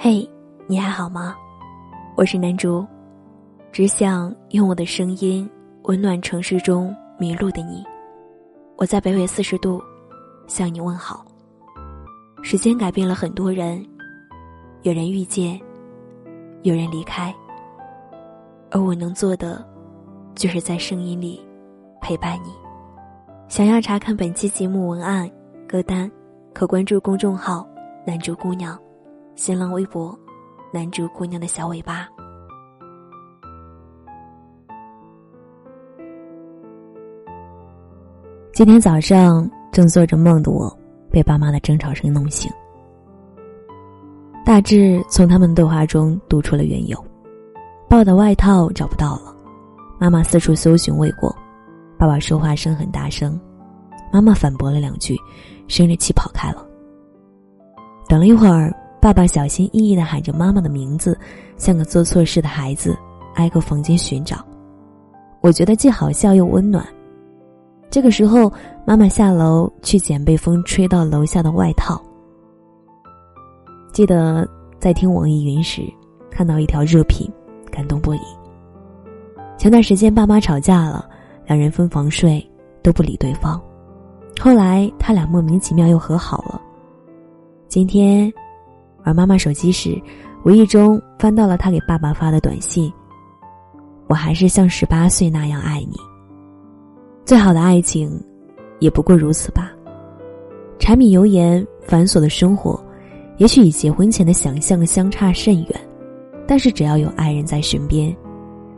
嘿，你还好吗？我是南竹，只想用我的声音温暖城市中迷路的你。我在北纬四十度向你问好。时间改变了很多人，有人遇见，有人离开，而我能做的，就是在声音里陪伴你。想要查看本期节目文案、歌单，可关注公众号“南竹姑娘”，新浪微博“南竹姑娘的小尾巴”。今天早上正做着梦的我。被爸妈的争吵声弄醒，大致从他们对话中读出了缘由。抱的外套找不到了，妈妈四处搜寻未果，爸爸说话声很大声，妈妈反驳了两句，生着气跑开了。等了一会儿，爸爸小心翼翼的喊着妈妈的名字，像个做错事的孩子，挨个房间寻找。我觉得既好笑又温暖。这个时候，妈妈下楼去捡被风吹到楼下的外套。记得在听网易云时，看到一条热评，感动不已。前段时间爸妈吵架了，两人分房睡，都不理对方。后来他俩莫名其妙又和好了。今天玩妈妈手机时，无意中翻到了他给爸爸发的短信：“我还是像十八岁那样爱你。”最好的爱情，也不过如此吧。柴米油盐繁琐的生活，也许与结婚前的想象相差甚远，但是只要有爱人在身边，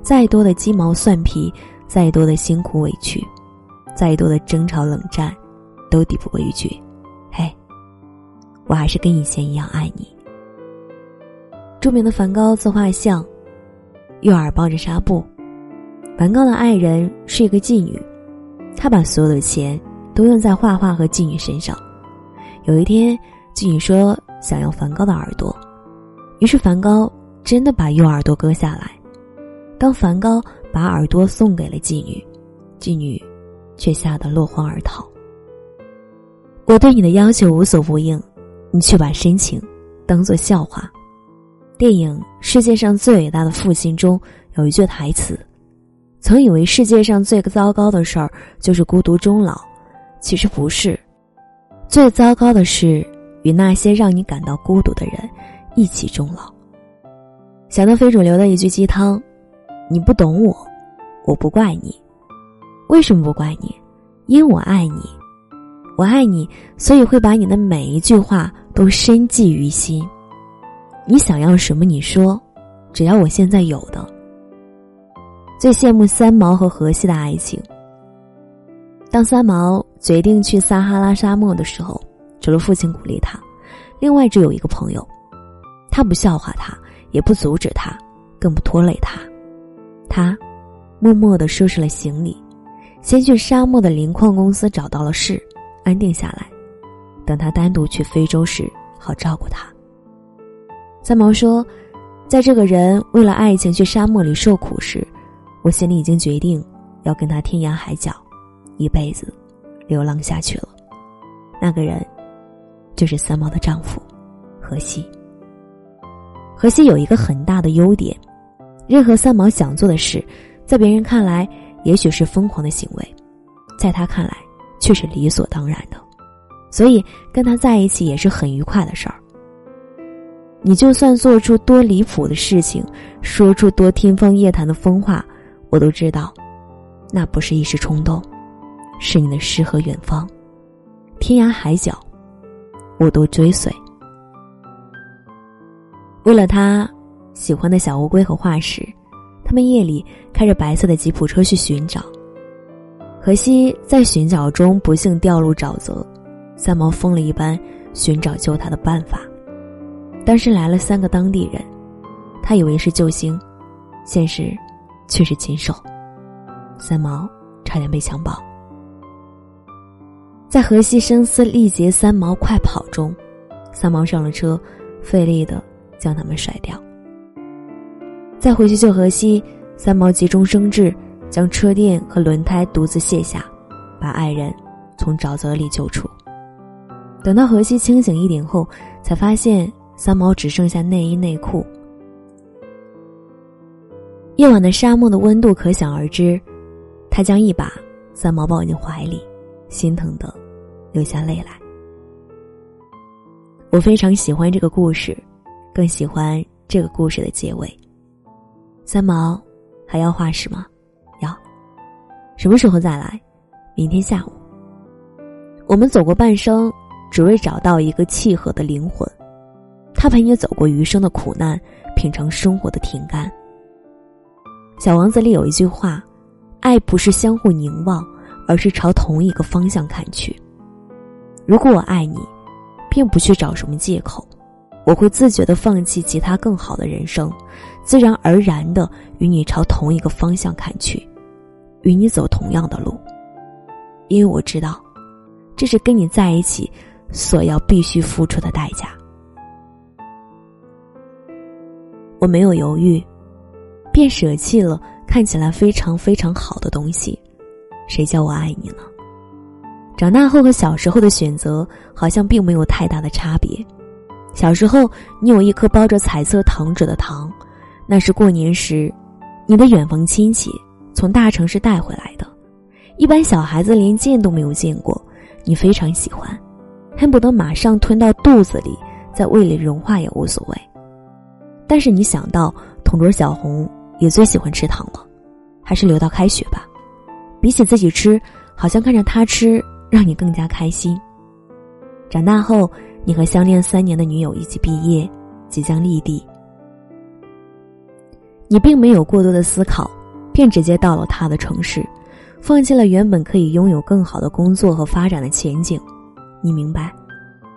再多的鸡毛蒜皮，再多的辛苦委屈，再多的争吵冷战，都抵不过一句：“嘿，我还是跟以前一样爱你。”著名的梵高自画像，右耳抱着纱布，梵高的爱人是一个妓女。他把所有的钱都用在画画和妓女身上。有一天，妓女说想要梵高的耳朵，于是梵高真的把右耳朵割下来。当梵高把耳朵送给了妓女，妓女却吓得落荒而逃。我对你的要求无所不应，你却把深情当做笑话。电影《世界上最伟大的父亲》中有一句台词。曾以为世界上最糟糕的事儿就是孤独终老，其实不是。最糟糕的是与那些让你感到孤独的人一起终老。想到非主流的一句鸡汤：“你不懂我，我不怪你。为什么不怪你？因为我爱你，我爱你，所以会把你的每一句话都深记于心。你想要什么，你说，只要我现在有的。”最羡慕三毛和荷西的爱情。当三毛决定去撒哈拉沙漠的时候，除了父亲鼓励他，另外只有一个朋友，他不笑话他，也不阻止他，更不拖累他。他默默的收拾了行李，先去沙漠的磷矿公司找到了事，安定下来，等他单独去非洲时，好照顾他。三毛说，在这个人为了爱情去沙漠里受苦时。我心里已经决定，要跟他天涯海角，一辈子流浪下去了。那个人，就是三毛的丈夫，荷西。荷西有一个很大的优点，任何三毛想做的事，在别人看来也许是疯狂的行为，在他看来却是理所当然的，所以跟他在一起也是很愉快的事儿。你就算做出多离谱的事情，说出多天方夜谭的疯话。我都知道，那不是一时冲动，是你的诗和远方，天涯海角，我都追随。为了他喜欢的小乌龟和化石，他们夜里开着白色的吉普车去寻找。荷西在寻找中不幸掉入沼泽，三毛疯了一般寻找救他的办法。当时来了三个当地人，他以为是救星，现实。却是禽兽，三毛差点被强暴。在荷西声嘶力竭、三毛快跑中，三毛上了车，费力的将他们甩掉。再回去救荷西，三毛急中生智，将车垫和轮胎独自卸下，把爱人从沼泽里救出。等到荷西清醒一点后，才发现三毛只剩下内衣内裤。夜晚的沙漠的温度可想而知，他将一把三毛抱进怀里，心疼的流下泪来。我非常喜欢这个故事，更喜欢这个故事的结尾。三毛，还要画什么？要。什么时候再来？明天下午。我们走过半生，只为找到一个契合的灵魂。他陪你走过余生的苦难，品尝生活的甜甘。小王子里有一句话：“爱不是相互凝望，而是朝同一个方向看去。”如果我爱你，并不去找什么借口，我会自觉的放弃其他更好的人生，自然而然的与你朝同一个方向看去，与你走同样的路，因为我知道，这是跟你在一起所要必须付出的代价。我没有犹豫。便舍弃了看起来非常非常好的东西，谁叫我爱你呢？长大后和小时候的选择好像并没有太大的差别。小时候，你有一颗包着彩色糖纸的糖，那是过年时你的远房亲戚从大城市带回来的，一般小孩子连见都没有见过，你非常喜欢，恨不得马上吞到肚子里，在胃里融化也无所谓。但是你想到同桌小红。也最喜欢吃糖了，还是留到开学吧。比起自己吃，好像看着他吃让你更加开心。长大后，你和相恋三年的女友一起毕业，即将立地。你并没有过多的思考，便直接到了他的城市，放弃了原本可以拥有更好的工作和发展的前景。你明白，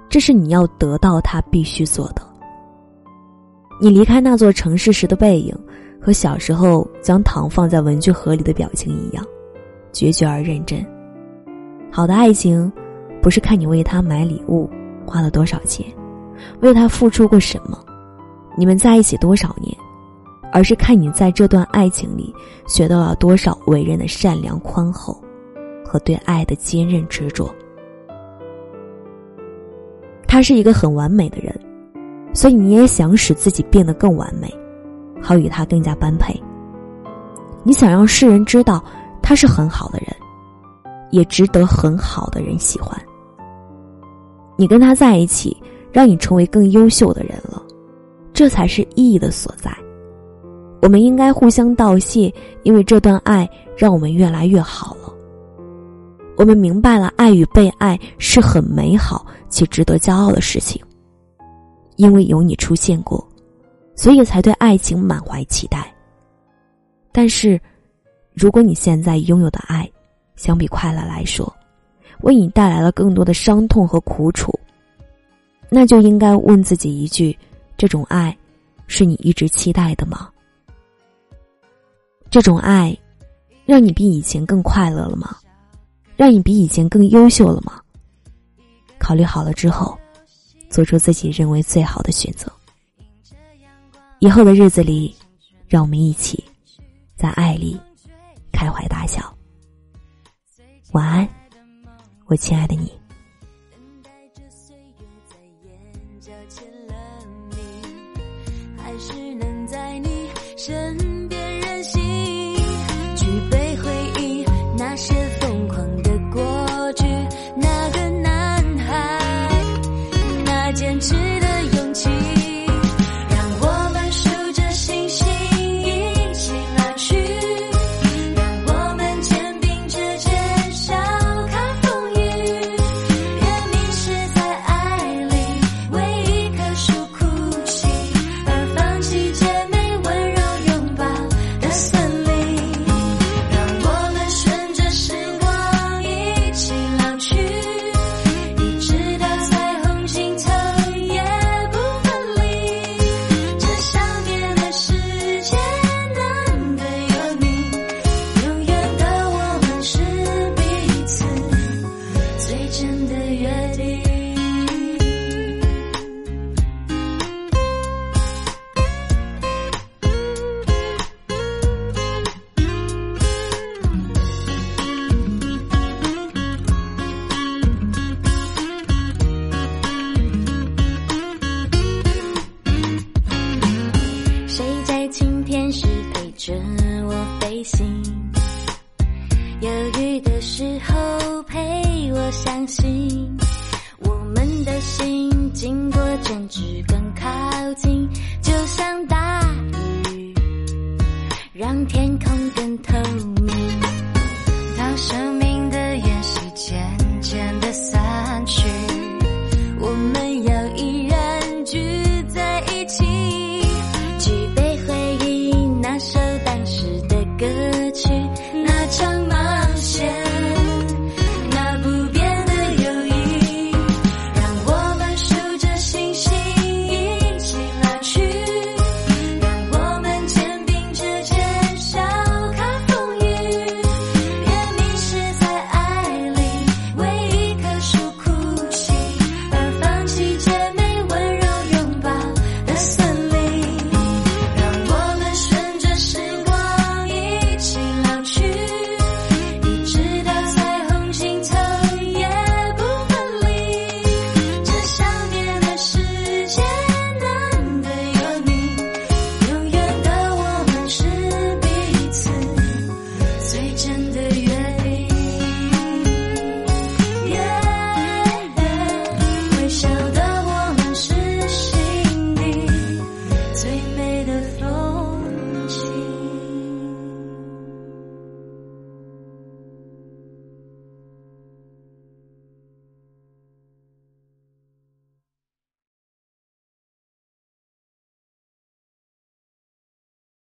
这是你要得到他必须做的。你离开那座城市时的背影。和小时候将糖放在文具盒里的表情一样，决绝而认真。好的爱情，不是看你为他买礼物花了多少钱，为他付出过什么，你们在一起多少年，而是看你在这段爱情里学到了多少为人的善良宽厚，和对爱的坚韧执着。他是一个很完美的人，所以你也想使自己变得更完美。好与他更加般配。你想让世人知道他是很好的人，也值得很好的人喜欢。你跟他在一起，让你成为更优秀的人了，这才是意义的所在。我们应该互相道谢，因为这段爱让我们越来越好了。我们明白了，爱与被爱是很美好且值得骄傲的事情，因为有你出现过。所以才对爱情满怀期待。但是，如果你现在拥有的爱，相比快乐来说，为你带来了更多的伤痛和苦楚，那就应该问自己一句：这种爱，是你一直期待的吗？这种爱，让你比以前更快乐了吗？让你比以前更优秀了吗？考虑好了之后，做出自己认为最好的选择。以后的日子里让我们一起在爱里开怀大笑。晚安我亲爱的你。等待着岁月在眼角签了名还是能在你身让天空更透明当生命的烟是渐渐的散